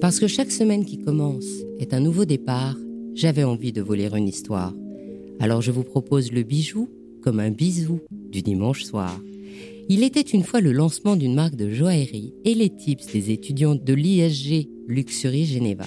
Parce que chaque semaine qui commence est un nouveau départ, j'avais envie de voler une histoire. Alors je vous propose le bijou comme un bisou du dimanche soir. Il était une fois le lancement d'une marque de joaillerie et les tips des étudiants de l'ISG Luxury Geneva.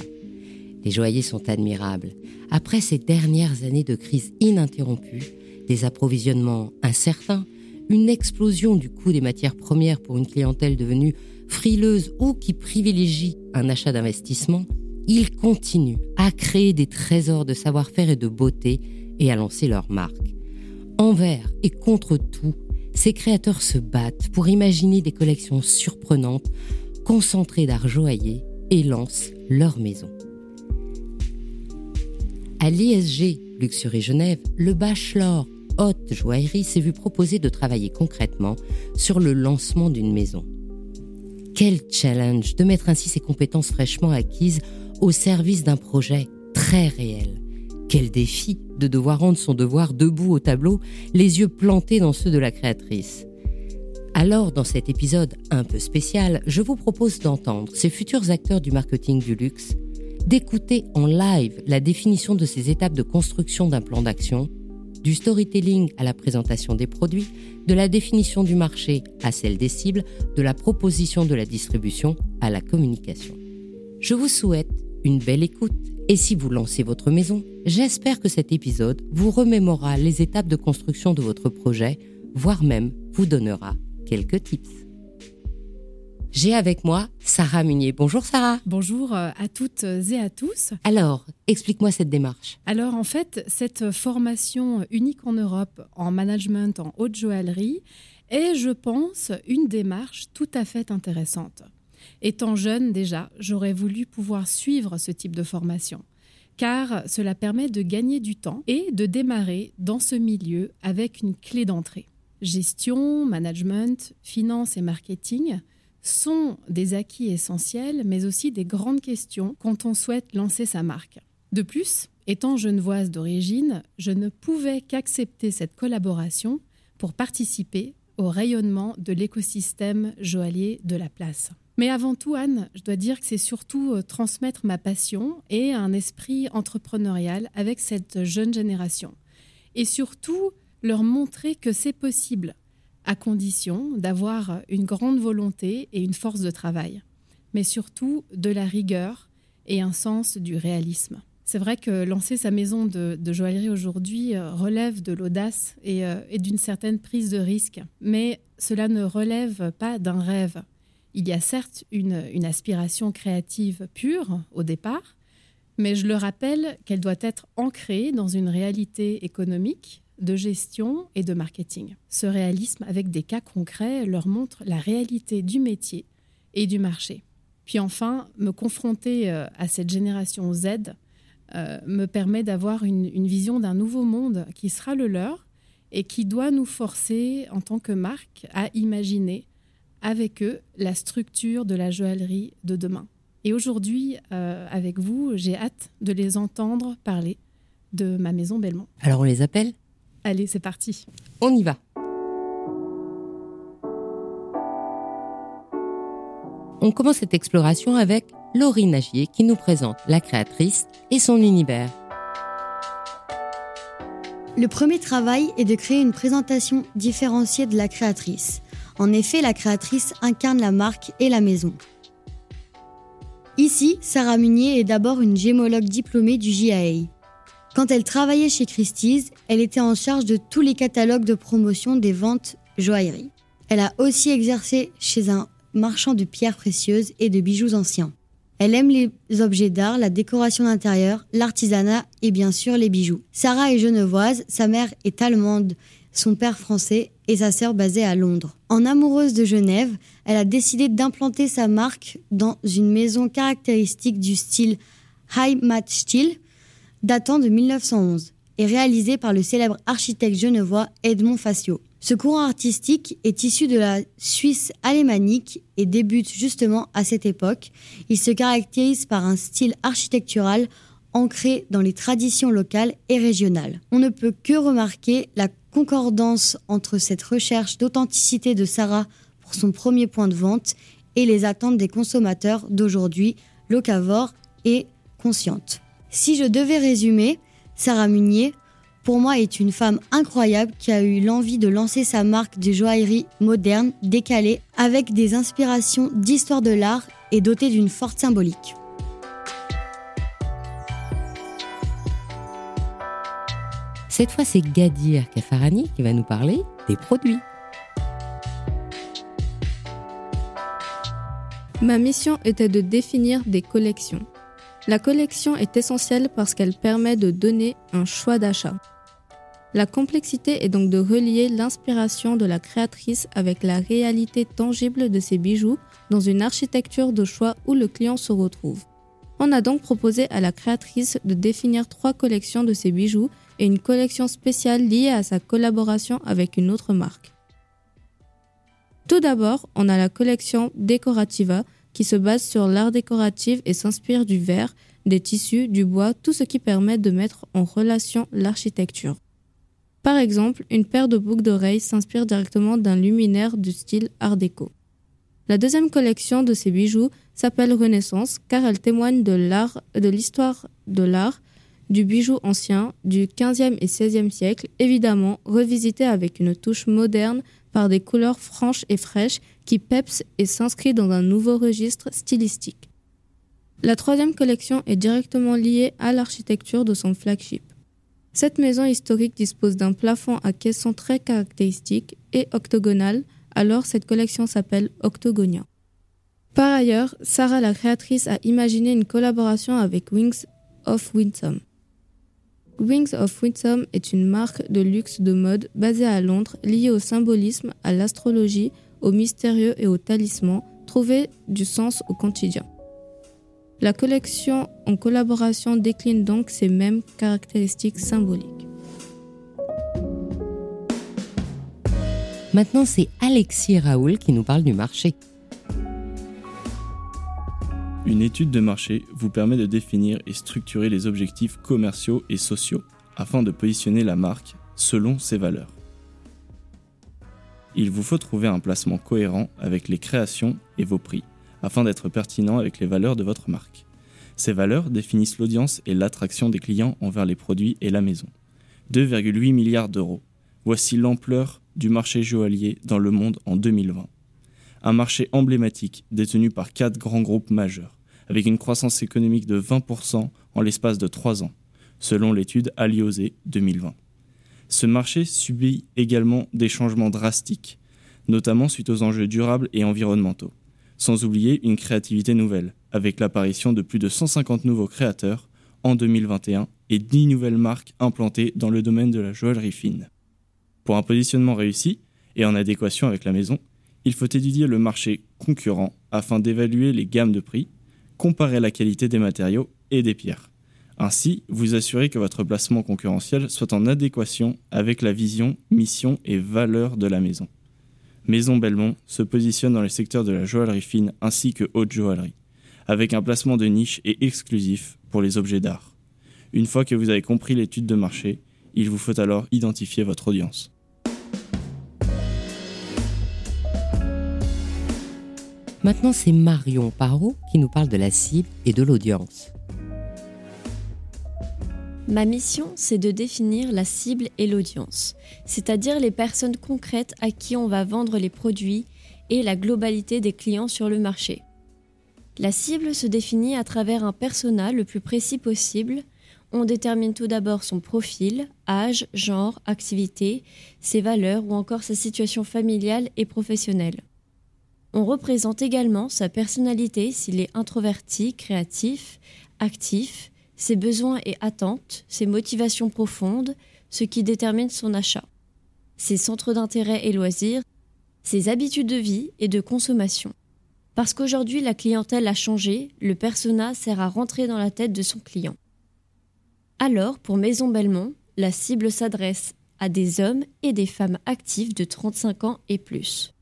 Les joailliers sont admirables. Après ces dernières années de crise ininterrompue, des approvisionnements incertains, une explosion du coût des matières premières pour une clientèle devenue frileuse ou qui privilégie un achat d'investissement, ils continuent à créer des trésors de savoir-faire et de beauté et à lancer leur marque. Envers et contre tout, ces créateurs se battent pour imaginer des collections surprenantes, concentrées d'art joaillier et lancent leur maison. À l'ISG Luxury Genève, le bachelor haute joaillerie s'est vu proposer de travailler concrètement sur le lancement d'une maison. Quel challenge de mettre ainsi ses compétences fraîchement acquises au service d'un projet très réel. Quel défi de devoir rendre son devoir debout au tableau, les yeux plantés dans ceux de la créatrice. Alors, dans cet épisode un peu spécial, je vous propose d'entendre ces futurs acteurs du marketing du luxe, d'écouter en live la définition de ces étapes de construction d'un plan d'action, du storytelling à la présentation des produits, de la définition du marché à celle des cibles, de la proposition de la distribution à la communication. Je vous souhaite une belle écoute et si vous lancez votre maison, j'espère que cet épisode vous remémorera les étapes de construction de votre projet, voire même vous donnera quelques tips. J'ai avec moi Sarah Munier. Bonjour Sarah. Bonjour euh, à toutes et à tous. Alors, explique-moi cette démarche. Alors en fait, cette formation unique en Europe en management en haute joaillerie est, je pense, une démarche tout à fait intéressante. Étant jeune déjà, j'aurais voulu pouvoir suivre ce type de formation, car cela permet de gagner du temps et de démarrer dans ce milieu avec une clé d'entrée. Gestion, management, finance et marketing sont des acquis essentiels, mais aussi des grandes questions quand on souhaite lancer sa marque. De plus, étant genevoise d'origine, je ne pouvais qu'accepter cette collaboration pour participer au rayonnement de l'écosystème joaillier de la place. Mais avant tout, Anne, je dois dire que c'est surtout euh, transmettre ma passion et un esprit entrepreneurial avec cette jeune génération. Et surtout, leur montrer que c'est possible, à condition d'avoir une grande volonté et une force de travail, mais surtout de la rigueur et un sens du réalisme. C'est vrai que lancer sa maison de, joaillerie aujourd'hui euh, relève de l'audace euh, et d'une certaine prise de risque, mais cela ne relève pas d'un rêve. Il y a certes une, aspiration créative pure au départ, mais je le rappelle qu'elle doit être ancrée dans une réalité économique, de gestion et de marketing. Ce réalisme avec des cas concrets leur montre la réalité du métier et du marché. Puis enfin, me confronter euh, à cette génération Z euh, me permet d'avoir une, vision d'un nouveau monde qui sera le leur et qui doit nous forcer en tant que marque à imaginer avec eux la structure de la joaillerie de demain. Et aujourd'hui, euh, avec vous, j'ai hâte de les entendre parler de ma maison Belmont. Alors on les appelle Allez, c'est parti. On y va. On commence cette exploration avec Laurie Nagier qui nous présente la créatrice et son univers. Le premier travail est de créer une présentation différenciée de la créatrice. En effet, la créatrice incarne la marque et la maison. Ici, Sarah Munier est d'abord une gémologue diplômée du JAA. Quand elle travaillait chez Christie's, elle était en charge de tous les catalogues de promotion des ventes joaillerie. Elle a aussi exercé chez un marchand de pierres précieuses et de bijoux anciens. Elle aime les objets d'art, la décoration d'intérieur, l'artisanat et bien sûr les bijoux. Sarah est genevoise, sa mère est allemande son père français et sa sœur basée à Londres. En amoureuse de Genève, elle a décidé d'implanter sa marque dans une maison caractéristique du style Heimatstil, datant de 1911 et réalisée par le célèbre architecte genevois Edmond Facio. Ce courant artistique est issu de la Suisse alémanique et débute justement à cette époque. Il se caractérise par un style architectural ancré dans les traditions locales et régionales. On ne peut que remarquer la concordance entre cette recherche d'authenticité de Sarah pour son premier point de vente et les attentes des consommateurs d'aujourd'hui, locavore et consciente. Si je devais résumer, Sarah Munier, pour moi, est une femme incroyable qui a eu l'envie de lancer sa marque de joaillerie moderne, décalée, avec des inspirations d'histoire de l'art et dotée d'une forte symbolique. Cette fois, c'est Gadir Kafarani qui va nous parler des produits. Ma mission était de définir des collections. La collection est essentielle parce qu'elle permet de donner un choix d'achat. La complexité est donc de relier l'inspiration de la créatrice avec la réalité tangible de ses bijoux dans une architecture de choix où le client se retrouve. On a donc proposé à la créatrice de définir trois collections de ses bijoux et une collection spéciale liée à sa collaboration avec une autre marque. Tout d'abord, on a la collection Decorativa qui se base sur l'art décoratif et s'inspire du verre, des tissus, du bois, tout ce qui permet de mettre en relation l'architecture. Par exemple, une paire de boucles d'oreilles s'inspire directement d'un luminaire du style Art déco. La deuxième collection de ces bijoux s'appelle Renaissance car elle témoigne de l'art, de l'histoire de l'art, du bijou ancien du 15e et 16e siècle, évidemment revisité avec une touche moderne par des couleurs franches et fraîches qui pepsent et s'inscrit dans un nouveau registre stylistique. La troisième collection est directement liée à l'architecture de son flagship. Cette maison historique dispose d'un plafond à caisson très caractéristique et octogonal, alors cette collection s'appelle Octogonia. Par ailleurs, Sarah la créatrice a imaginé une collaboration avec Wings of Winsome. Wings of Winsome est une marque de luxe de mode basée à Londres liée au symbolisme, à l'astrologie, au mystérieux et au talisman, trouver du sens au quotidien. La collection en collaboration décline donc ces mêmes caractéristiques symboliques. Maintenant, c'est Alexis Raoul qui nous parle du marché. Une étude de marché vous permet de définir et structurer les objectifs commerciaux et sociaux afin de positionner la marque selon ses valeurs. Il vous faut trouver un placement cohérent avec les créations et vos prix afin d'être pertinent avec les valeurs de votre marque. Ces valeurs définissent l'audience et l'attraction des clients envers les produits et la maison. 2,8 milliards d'euros. Voici l'ampleur du marché joaillier dans le monde en 2020 un marché emblématique détenu par quatre grands groupes majeurs, avec une croissance économique de 20% en l'espace de trois ans, selon l'étude Aliosé 2020. Ce marché subit également des changements drastiques, notamment suite aux enjeux durables et environnementaux, sans oublier une créativité nouvelle, avec l'apparition de plus de 150 nouveaux créateurs en 2021 et 10 nouvelles marques implantées dans le domaine de la joaillerie fine. Pour un positionnement réussi et en adéquation avec la maison, il faut étudier le marché concurrent afin d'évaluer les gammes de prix, comparer la qualité des matériaux et des pierres. Ainsi, vous assurez que votre placement concurrentiel soit en adéquation avec la vision, mission et valeur de la maison. Maison Belmont se positionne dans les secteurs de la joaillerie fine ainsi que haute joaillerie, avec un placement de niche et exclusif pour les objets d'art. Une fois que vous avez compris l'étude de marché, il vous faut alors identifier votre audience. Maintenant, c'est Marion Parot qui nous parle de la cible et de l'audience. Ma mission, c'est de définir la cible et l'audience, c'est-à-dire les personnes concrètes à qui on va vendre les produits et la globalité des clients sur le marché. La cible se définit à travers un persona le plus précis possible. On détermine tout d'abord son profil, âge, genre, activité, ses valeurs ou encore sa situation familiale et professionnelle. On représente également sa personnalité s'il est introverti, créatif, actif, ses besoins et attentes, ses motivations profondes, ce qui détermine son achat, ses centres d'intérêt et loisirs, ses habitudes de vie et de consommation. Parce qu'aujourd'hui la clientèle a changé, le persona sert à rentrer dans la tête de son client. Alors, pour Maison Belmont, la cible s'adresse à des hommes et des femmes actifs de 35 ans et plus.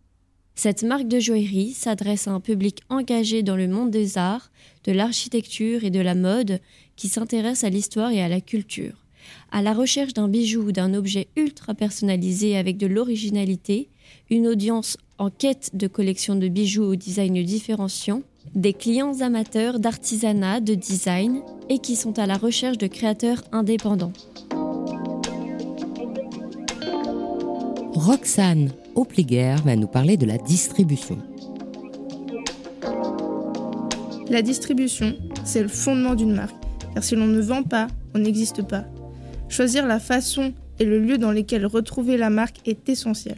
Cette marque de joaillerie s'adresse à un public engagé dans le monde des arts, de l'architecture et de la mode qui s'intéresse à l'histoire et à la culture. À la recherche d'un bijou ou d'un objet ultra personnalisé avec de l'originalité, une audience en quête de collections de bijoux au design différenciant des clients amateurs d'artisanat, de design et qui sont à la recherche de créateurs indépendants. Roxane Opliger va nous parler de la distribution. La distribution, c'est le fondement d'une marque, car si l'on ne vend pas, on n'existe pas. Choisir la façon et le lieu dans lesquels retrouver la marque est essentiel.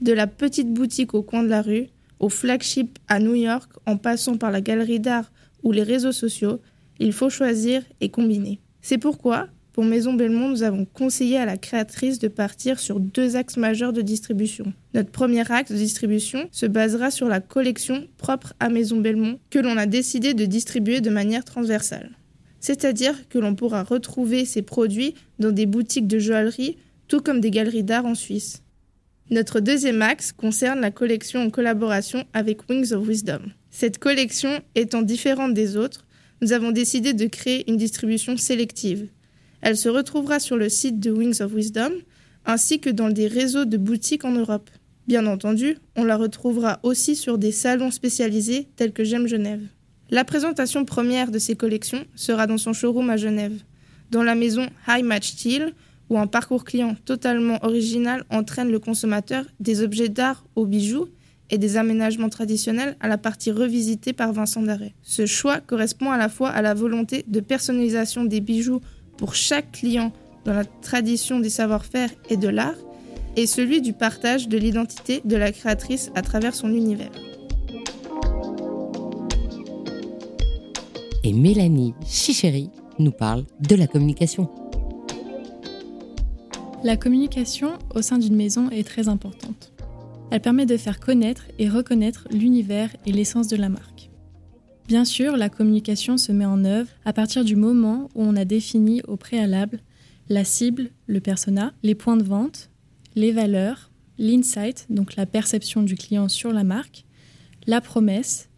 De la petite boutique au coin de la rue, au flagship à New York, en passant par la galerie d'art ou les réseaux sociaux, il faut choisir et combiner. C'est pourquoi, pour Maison Belmont, nous avons conseillé à la créatrice de partir sur deux axes majeurs de distribution. Notre premier axe de distribution se basera sur la collection propre à Maison Belmont que l'on a décidé de distribuer de manière transversale. C'est-à-dire que l'on pourra retrouver ces produits dans des boutiques de joaillerie, tout comme des galeries d'art en Suisse. Notre deuxième axe concerne la collection en collaboration avec Wings of Wisdom. Cette collection étant différente des autres, nous avons décidé de créer une distribution sélective. Elle se retrouvera sur le site de Wings of Wisdom ainsi que dans des réseaux de boutiques en Europe. Bien entendu, on la retrouvera aussi sur des salons spécialisés tels que J'aime Genève. La présentation première de ces collections sera dans son showroom à Genève, dans la maison High Match Steel, où un parcours client totalement original entraîne le consommateur des objets d'art aux bijoux et des aménagements traditionnels à la partie revisitée par Vincent Darret. Ce choix correspond à la fois à la volonté de personnalisation des bijoux pour chaque client dans la tradition des savoir-faire et de l'art, et celui du partage de l'identité de la créatrice à travers son univers. Et Mélanie Chichéry nous parle de la communication. La communication au sein d'une maison est très importante. Elle permet de faire connaître et reconnaître l'univers et l'essence de la marque. Bien sûr, la communication se met en œuvre à partir du moment où on a défini au préalable la cible, le persona, les points de vente, les valeurs, l'insight, donc la perception du client sur la marque, la promesse,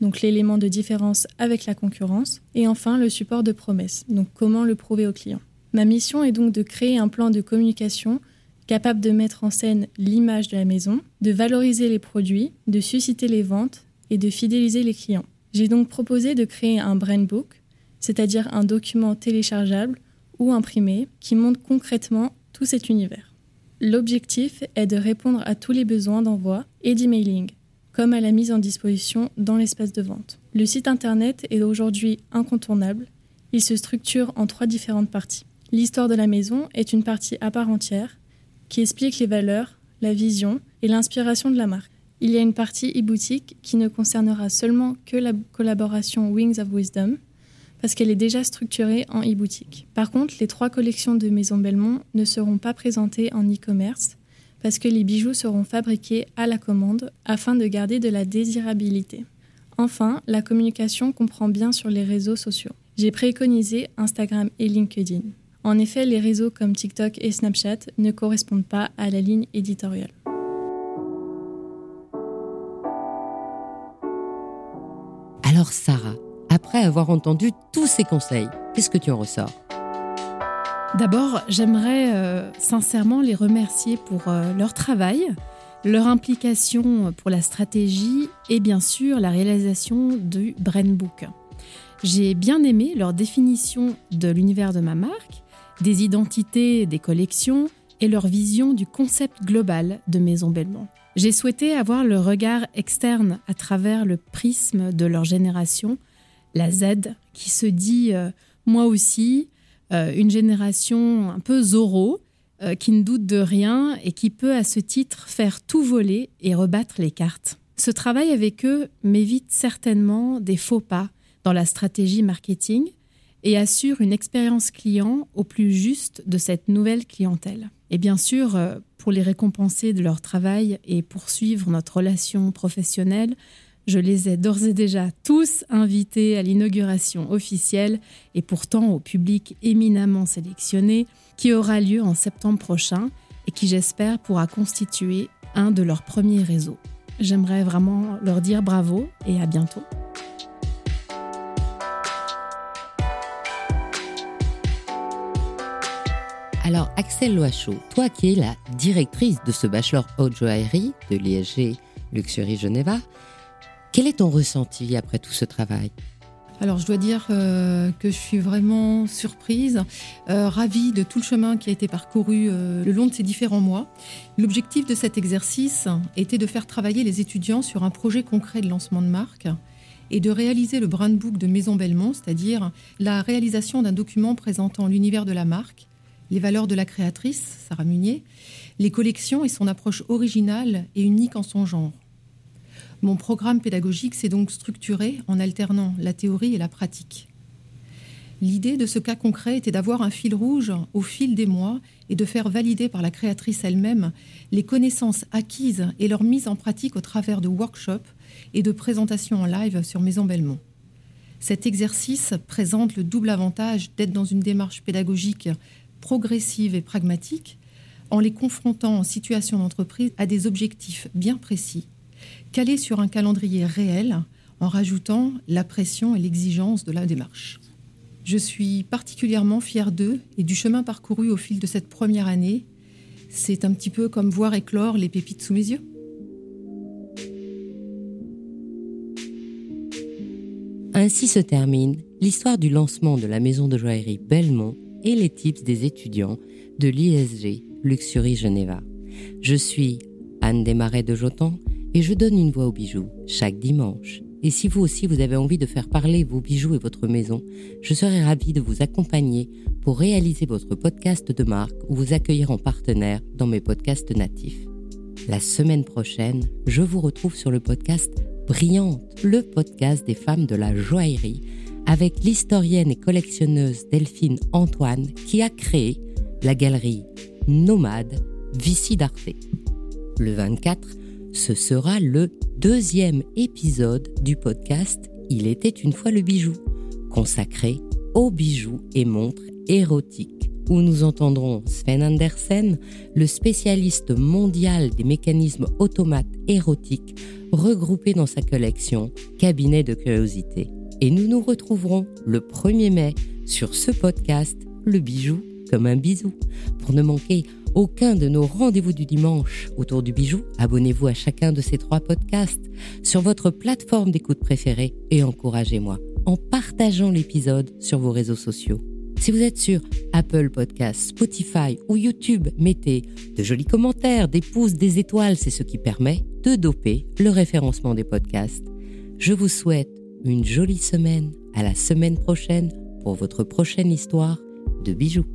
donc l'élément de différence avec la concurrence, et enfin le support de promesse, donc comment le prouver au client. Ma mission est donc de créer un plan de communication capable de mettre en scène l'image de la maison, de valoriser les produits, de susciter les ventes et de fidéliser les clients. J'ai donc proposé de créer un brand book, c'est-à-dire un document téléchargeable ou imprimé qui montre concrètement tout cet univers. L'objectif est de répondre à tous les besoins d'envoi et d'emailing, comme à la mise en disposition dans l'espace de vente. Le site internet est aujourd'hui incontournable. Il se structure en trois différentes parties. L'histoire de la maison est une partie à part entière qui explique les valeurs, la vision et l'inspiration de la marque. Il y a une partie e-boutique qui ne concernera seulement que la collaboration Wings of Wisdom, parce qu'elle est déjà structurée en e-boutique. Par contre, les trois collections de Maison Belmont ne seront pas présentées en e-commerce, parce que les bijoux seront fabriqués à la commande afin de garder de la désirabilité. Enfin, la communication comprend bien sur les réseaux sociaux. J'ai préconisé Instagram et LinkedIn. En effet, les réseaux comme TikTok et Snapchat ne correspondent pas à la ligne éditoriale. Alors Sarah, après avoir entendu tous ces conseils, qu'est-ce que tu en ressors? D'abord, j'aimerais euh, sincèrement les remercier pour euh, leur travail, leur implication pour la stratégie et bien sûr la réalisation du Brain Book. J'ai bien aimé leur définition de l'univers de ma marque des identités des collections et leur vision du concept global de Maison Belmont. J'ai souhaité avoir le regard externe à travers le prisme de leur génération, la Z, qui se dit euh, moi aussi, euh, une génération un peu Zorro, euh, qui ne doute de rien et qui peut à ce titre faire tout voler et rebattre les cartes. Ce travail avec eux m'évite certainement des faux pas dans la stratégie marketing, et assure une expérience client au plus juste de cette nouvelle clientèle. Et bien sûr, euh, pour les récompenser de leur travail et poursuivre notre relation professionnelle, je les ai d'ores et déjà tous invités à l'inauguration officielle et pourtant au public éminemment sélectionné qui aura lieu en septembre prochain et qui j'espère pourra constituer un de leurs premiers réseaux. J'aimerais vraiment leur dire bravo et à bientôt. Alors, Axel Loachot, toi qui es la directrice de ce bachelor haute joaillerie de l'ISG Luxury Geneva, Quel est ton ressenti après tout ce travail? Alors je dois dire euh, que je suis vraiment surprise, euh, ravie de tout le chemin qui a été parcouru euh, le long de ces différents mois. L'objectif de cet exercice était de faire travailler les étudiants sur un projet concret de lancement de marque et de réaliser le brand book de Maison Belmont, c'est-à-dire la réalisation d'un document présentant l'univers de la marque, les valeurs de la créatrice, Sarah Munier, les collections et son approche originale et unique en son genre. Mon programme pédagogique s'est donc structuré en alternant la théorie et la pratique. L'idée de ce cas concret était d'avoir un fil rouge au fil des mois et de faire valider par la créatrice elle-même les connaissances acquises et leur mise en pratique au travers de workshops et de présentations en live sur Maison Belmont. Cet exercice présente le double avantage d'être dans une démarche pédagogique progressive et pragmatique en les confrontant en situation d'entreprise à des objectifs bien précis calé sur un calendrier réel en rajoutant la pression et l'exigence de la démarche. Je suis particulièrement fière d'eux et du chemin parcouru au fil de cette première année. C'est un petit peu comme voir éclore les pépites sous mes yeux. Ainsi se termine l'histoire du lancement de la maison de joaillerie Belmont et les tips des étudiants de l'ISG Luxury Geneva. Je suis Anne Desmarais de Jotan et je donne une voix aux bijoux chaque dimanche. Et si vous aussi vous avez envie de faire parler vos bijoux et votre maison, je serai ravie de vous accompagner pour réaliser votre podcast de marque ou vous accueillir en partenaire dans mes podcasts natifs. La semaine prochaine, je vous retrouve sur le podcast Brillante, le podcast des femmes de la joaillerie, avec l'historienne et collectionneuse Delphine Antoine qui a créé la galerie Nomade Vici d'Arte. Le 24, ce sera le deuxième épisode du podcast Il était une fois le bijou, consacré aux bijoux et montres érotiques, où nous entendrons Sven Andersen, le spécialiste mondial des mécanismes automates érotiques, regroupés dans sa collection Cabinet de curiosité. Et nous nous retrouverons le 1er mai sur ce podcast, le bijou comme un bisou, pour ne manquer aucun de nos rendez-vous du dimanche autour du bijou, abonnez-vous à chacun de ces trois podcasts sur votre plateforme d'écoute préférée et encouragez-moi en partageant l'épisode sur vos réseaux sociaux. Si vous êtes sur Apple Podcasts, Spotify ou YouTube, mettez de jolis commentaires, des pouces, des étoiles, c'est ce qui permet de doper le référencement des podcasts. Je vous souhaite une jolie semaine, à la semaine prochaine pour votre prochaine histoire de bijoux.